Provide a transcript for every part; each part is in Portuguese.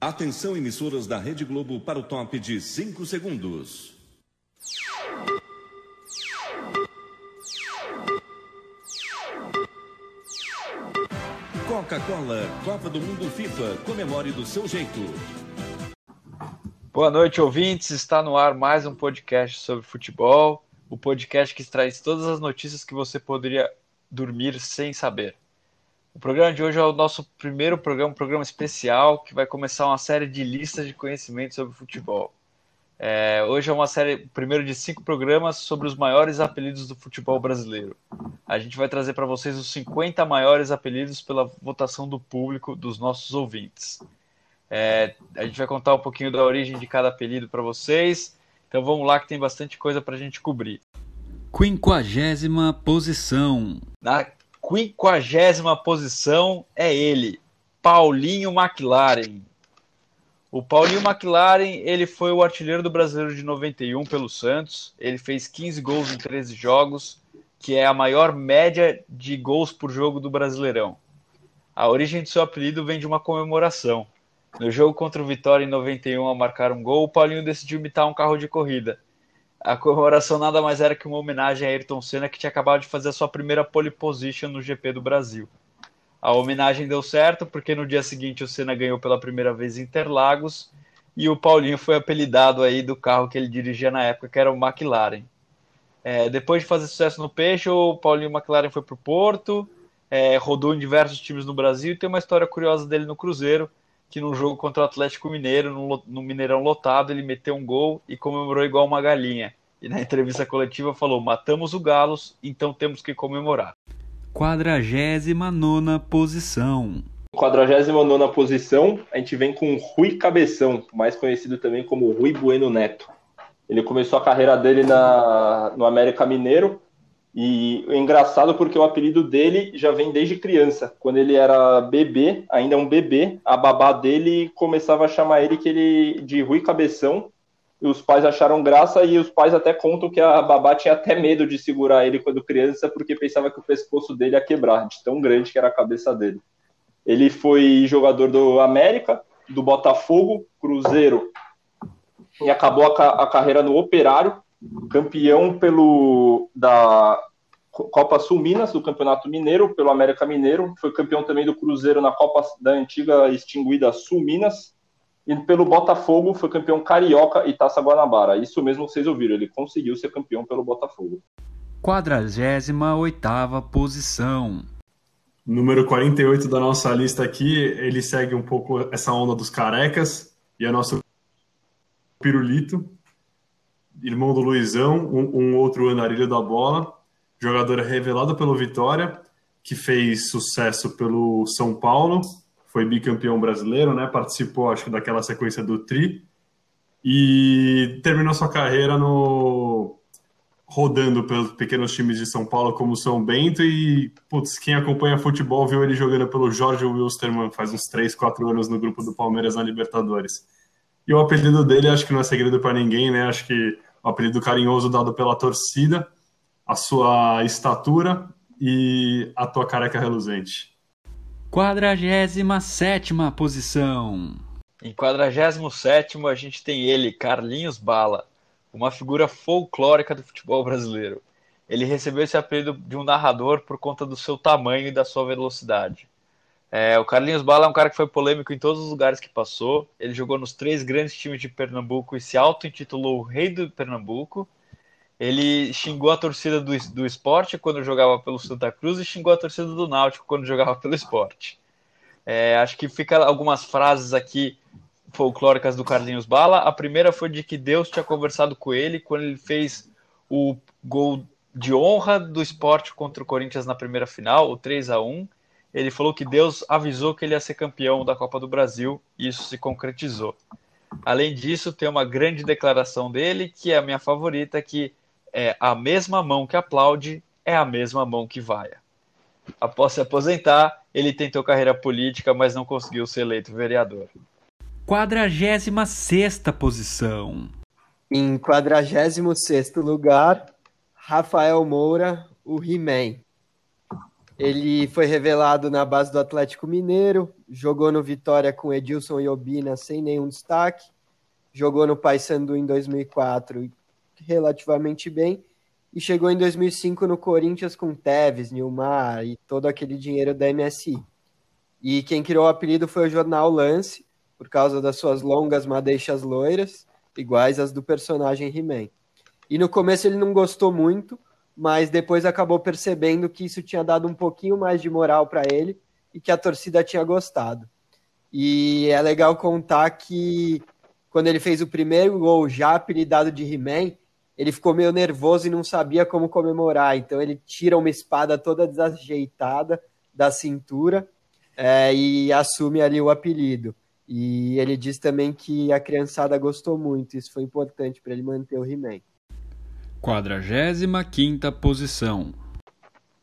Atenção, emissoras da Rede Globo, para o top de 5 segundos. Coca-Cola, Copa do Mundo FIFA, comemore do seu jeito. Boa noite, ouvintes. Está no ar mais um podcast sobre futebol. O podcast que traz todas as notícias que você poderia dormir sem saber. O programa de hoje é o nosso primeiro programa, um programa especial, que vai começar uma série de listas de conhecimento sobre futebol. É, hoje é uma série, primeiro de cinco programas sobre os maiores apelidos do futebol brasileiro. A gente vai trazer para vocês os 50 maiores apelidos pela votação do público, dos nossos ouvintes. É, a gente vai contar um pouquinho da origem de cada apelido para vocês. Então vamos lá que tem bastante coisa para a gente cobrir. Quinquagésima posição. Na quinquagésima posição é ele, Paulinho McLaren. O Paulinho McLaren, ele foi o artilheiro do Brasileiro de 91 pelo Santos. Ele fez 15 gols em 13 jogos, que é a maior média de gols por jogo do Brasileirão. A origem do seu apelido vem de uma comemoração. No jogo contra o Vitória em 91 a marcar um gol, o Paulinho decidiu imitar um carro de corrida. A comemoração nada mais era que uma homenagem a Ayrton Senna, que tinha acabado de fazer a sua primeira pole position no GP do Brasil. A homenagem deu certo porque no dia seguinte o Senna ganhou pela primeira vez Interlagos e o Paulinho foi apelidado aí do carro que ele dirigia na época, que era o McLaren. É, depois de fazer sucesso no Peixe, o Paulinho McLaren foi para o Porto, é, rodou em diversos times no Brasil e tem uma história curiosa dele no Cruzeiro, que no jogo contra o Atlético Mineiro, no, no Mineirão lotado, ele meteu um gol e comemorou igual uma galinha. E na entrevista coletiva falou: matamos o Galos, então temos que comemorar. 49 posição. 49 posição, a gente vem com Rui Cabeção, mais conhecido também como Rui Bueno Neto. Ele começou a carreira dele na, no América Mineiro, e é engraçado porque o apelido dele já vem desde criança. Quando ele era bebê, ainda um bebê, a babá dele começava a chamar ele que ele de Rui Cabeção, e os pais acharam graça e os pais até contam que a babá tinha até medo de segurar ele quando criança porque pensava que o pescoço dele ia quebrar, de tão grande que era a cabeça dele. Ele foi jogador do América, do Botafogo, Cruzeiro e acabou a, a carreira no Operário, campeão pelo da Copa Sul Minas, do Campeonato Mineiro, pelo América Mineiro, foi campeão também do Cruzeiro na Copa da antiga extinguida Sul Minas e pelo Botafogo foi campeão carioca e Taça Guanabara. Isso mesmo que vocês ouviram, ele conseguiu ser campeão pelo Botafogo. 48 posição. Número 48 da nossa lista aqui, ele segue um pouco essa onda dos carecas e é nosso Pirulito, irmão do Luizão, um, um outro andarilho da bola, jogador revelado pelo Vitória, que fez sucesso pelo São Paulo foi bicampeão brasileiro, né? Participou, acho que, daquela sequência do Tri e terminou sua carreira no rodando pelos pequenos times de São Paulo como São Bento e putz, quem acompanha futebol viu ele jogando pelo Jorge Wilstermann faz uns 3, 4 anos no grupo do Palmeiras na Libertadores. E o apelido dele acho que não é segredo para ninguém, né? Acho que o apelido carinhoso dado pela torcida, a sua estatura e a tua careca reluzente. 47 posição. Em 47 a gente tem ele, Carlinhos Bala, uma figura folclórica do futebol brasileiro. Ele recebeu esse apelido de um narrador por conta do seu tamanho e da sua velocidade. É, o Carlinhos Bala é um cara que foi polêmico em todos os lugares que passou. Ele jogou nos três grandes times de Pernambuco e se auto-intitulou o Rei do Pernambuco. Ele xingou a torcida do, do esporte quando jogava pelo Santa Cruz e xingou a torcida do Náutico quando jogava pelo esporte. É, acho que fica algumas frases aqui folclóricas do Carlinhos Bala. A primeira foi de que Deus tinha conversado com ele quando ele fez o gol de honra do esporte contra o Corinthians na primeira final, o 3 a 1 Ele falou que Deus avisou que ele ia ser campeão da Copa do Brasil e isso se concretizou. Além disso, tem uma grande declaração dele, que é a minha favorita, que é a mesma mão que aplaude é a mesma mão que vai. Após se aposentar, ele tentou carreira política, mas não conseguiu ser eleito vereador. 46 posição. Em 46 lugar, Rafael Moura, o He-Man. Ele foi revelado na base do Atlético Mineiro, jogou no Vitória com Edilson e Obina sem nenhum destaque, jogou no Paysandu em 2004 relativamente bem e chegou em 2005 no Corinthians com Tevez, Nilmar e todo aquele dinheiro da MSI. E quem criou o apelido foi o jornal Lance, por causa das suas longas madeixas loiras, iguais às do personagem He-Man. E no começo ele não gostou muito, mas depois acabou percebendo que isso tinha dado um pouquinho mais de moral para ele e que a torcida tinha gostado. E é legal contar que quando ele fez o primeiro gol já apelidado de He-Man, ele ficou meio nervoso e não sabia como comemorar. Então ele tira uma espada toda desajeitada da cintura é, e assume ali o apelido. E ele diz também que a criançada gostou muito, isso foi importante para ele manter o He-Man. 45 posição.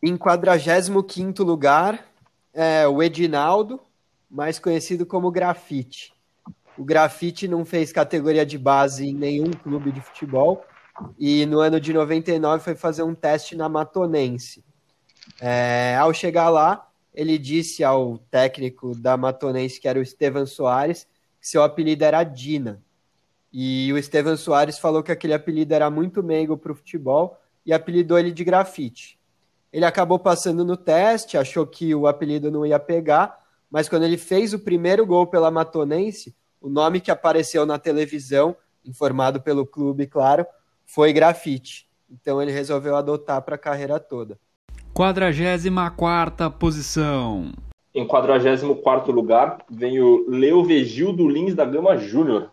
Em 45 lugar, é o Edinaldo, mais conhecido como Grafite. O Grafite não fez categoria de base em nenhum clube de futebol, e no ano de 99 foi fazer um teste na Matonense. É, ao chegar lá, ele disse ao técnico da Matonense, que era o Estevan Soares, que seu apelido era Dina. E o Estevan Soares falou que aquele apelido era muito meigo para o futebol e apelidou ele de grafite. Ele acabou passando no teste, achou que o apelido não ia pegar, mas quando ele fez o primeiro gol pela Matonense, o nome que apareceu na televisão, informado pelo clube, claro, foi grafite. Então ele resolveu adotar para a carreira toda. 44 posição. Em 44 lugar vem o Leovegildo Lins da Gama Júnior,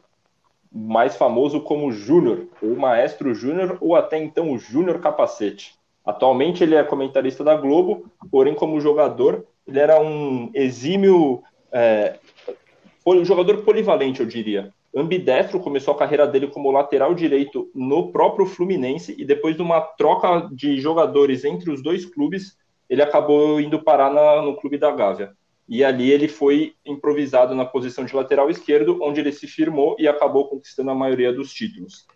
mais famoso como Júnior, ou Maestro Júnior, ou até então o Júnior Capacete. Atualmente ele é comentarista da Globo, porém como jogador ele era um exímio é, jogador polivalente, eu diria ambidestro, começou a carreira dele como lateral direito no próprio Fluminense e depois de uma troca de jogadores entre os dois clubes, ele acabou indo parar na, no clube da Gávea. E ali ele foi improvisado na posição de lateral esquerdo, onde ele se firmou e acabou conquistando a maioria dos títulos.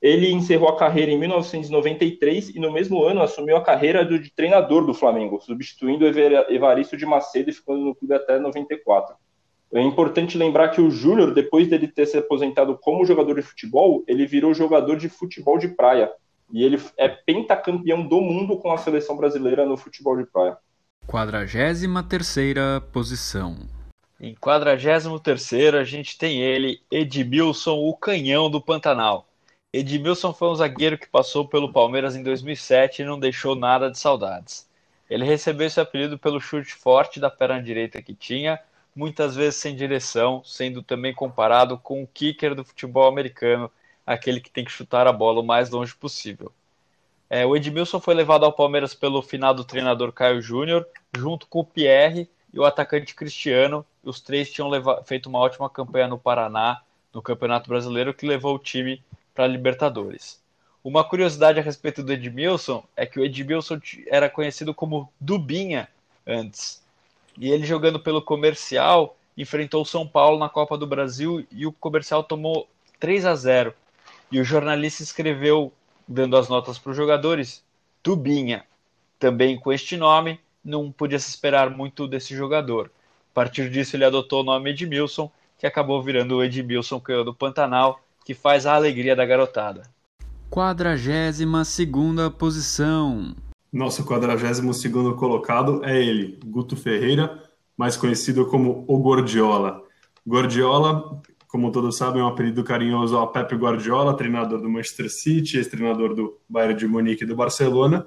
Ele encerrou a carreira em 1993 e no mesmo ano assumiu a carreira de treinador do Flamengo, substituindo Evaristo de Macedo e ficando no clube até 94. É importante lembrar que o Júnior, depois dele ter se aposentado como jogador de futebol, ele virou jogador de futebol de praia. E ele é pentacampeão do mundo com a seleção brasileira no futebol de praia. 43 posição. Em 43 a gente tem ele, Edmilson, o canhão do Pantanal. Edmilson foi um zagueiro que passou pelo Palmeiras em 2007 e não deixou nada de saudades. Ele recebeu esse apelido pelo chute forte da perna direita que tinha muitas vezes sem direção, sendo também comparado com o kicker do futebol americano, aquele que tem que chutar a bola o mais longe possível. É, o Edmilson foi levado ao Palmeiras pelo final do treinador Caio Júnior, junto com o Pierre e o atacante Cristiano. Os três tinham feito uma ótima campanha no Paraná, no Campeonato Brasileiro, que levou o time para a Libertadores. Uma curiosidade a respeito do Edmilson é que o Edmilson era conhecido como Dubinha antes. E ele jogando pelo comercial enfrentou o São Paulo na Copa do Brasil e o comercial tomou 3 a 0. E o jornalista escreveu, dando as notas para os jogadores, Tubinha. Também com este nome, não podia se esperar muito desse jogador. A partir disso, ele adotou o nome Edmilson, que acabou virando o Edmilson Canhão do Pantanal, que faz a alegria da garotada. 42 posição. Nosso 42 colocado é ele, Guto Ferreira, mais conhecido como o Gordiola. Gordiola, como todos sabem, é um apelido carinhoso ao Pep Guardiola, treinador do Manchester City, ex-treinador do Bayern de Munique e do Barcelona.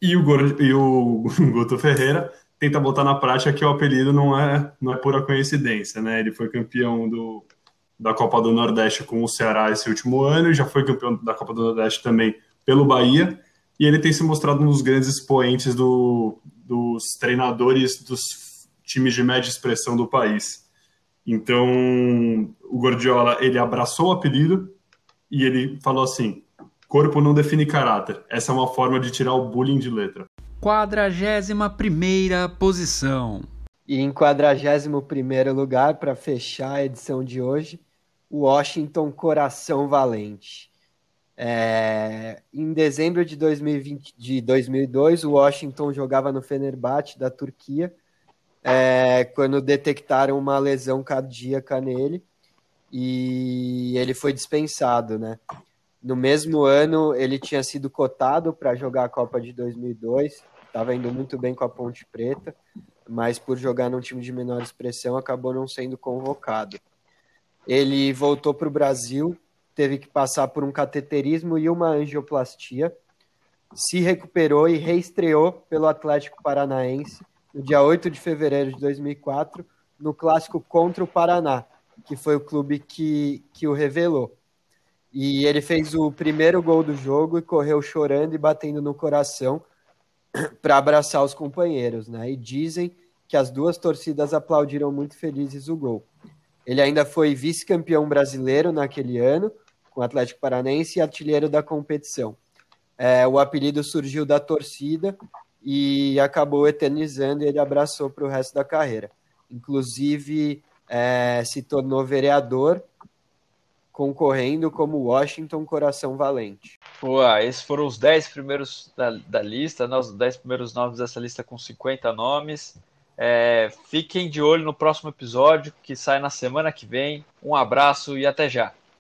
E o, Gord... e o Guto Ferreira tenta botar na prática que o apelido não é, não é pura coincidência, né? Ele foi campeão do, da Copa do Nordeste com o Ceará esse último ano e já foi campeão da Copa do Nordeste também pelo Bahia e ele tem se mostrado um dos grandes expoentes do, dos treinadores dos times de média expressão do país. Então, o Gordiola, ele abraçou o apelido e ele falou assim, corpo não define caráter. Essa é uma forma de tirar o bullying de letra. 41ª posição. E em 41º lugar, para fechar a edição de hoje, o Washington Coração Valente. É, em dezembro de, 2020, de 2002, o Washington jogava no Fenerbahçe da Turquia, é, quando detectaram uma lesão cardíaca nele e ele foi dispensado, né? No mesmo ano, ele tinha sido cotado para jogar a Copa de 2002, estava indo muito bem com a Ponte Preta, mas por jogar num time de menor expressão acabou não sendo convocado. Ele voltou para o Brasil teve que passar por um cateterismo e uma angioplastia, se recuperou e reestreou pelo Atlético Paranaense no dia 8 de fevereiro de 2004, no clássico contra o Paraná, que foi o clube que, que o revelou. E ele fez o primeiro gol do jogo e correu chorando e batendo no coração para abraçar os companheiros, né? E dizem que as duas torcidas aplaudiram muito felizes o gol. Ele ainda foi vice-campeão brasileiro naquele ano, com o Atlético Paranense e artilheiro da competição. É, o apelido surgiu da torcida e acabou eternizando e ele abraçou para o resto da carreira. Inclusive, é, se tornou vereador, concorrendo como Washington Coração Valente. Boa, esses foram os 10 primeiros da, da lista, né, os 10 primeiros nomes dessa lista com 50 nomes. É, fiquem de olho no próximo episódio que sai na semana que vem. Um abraço e até já.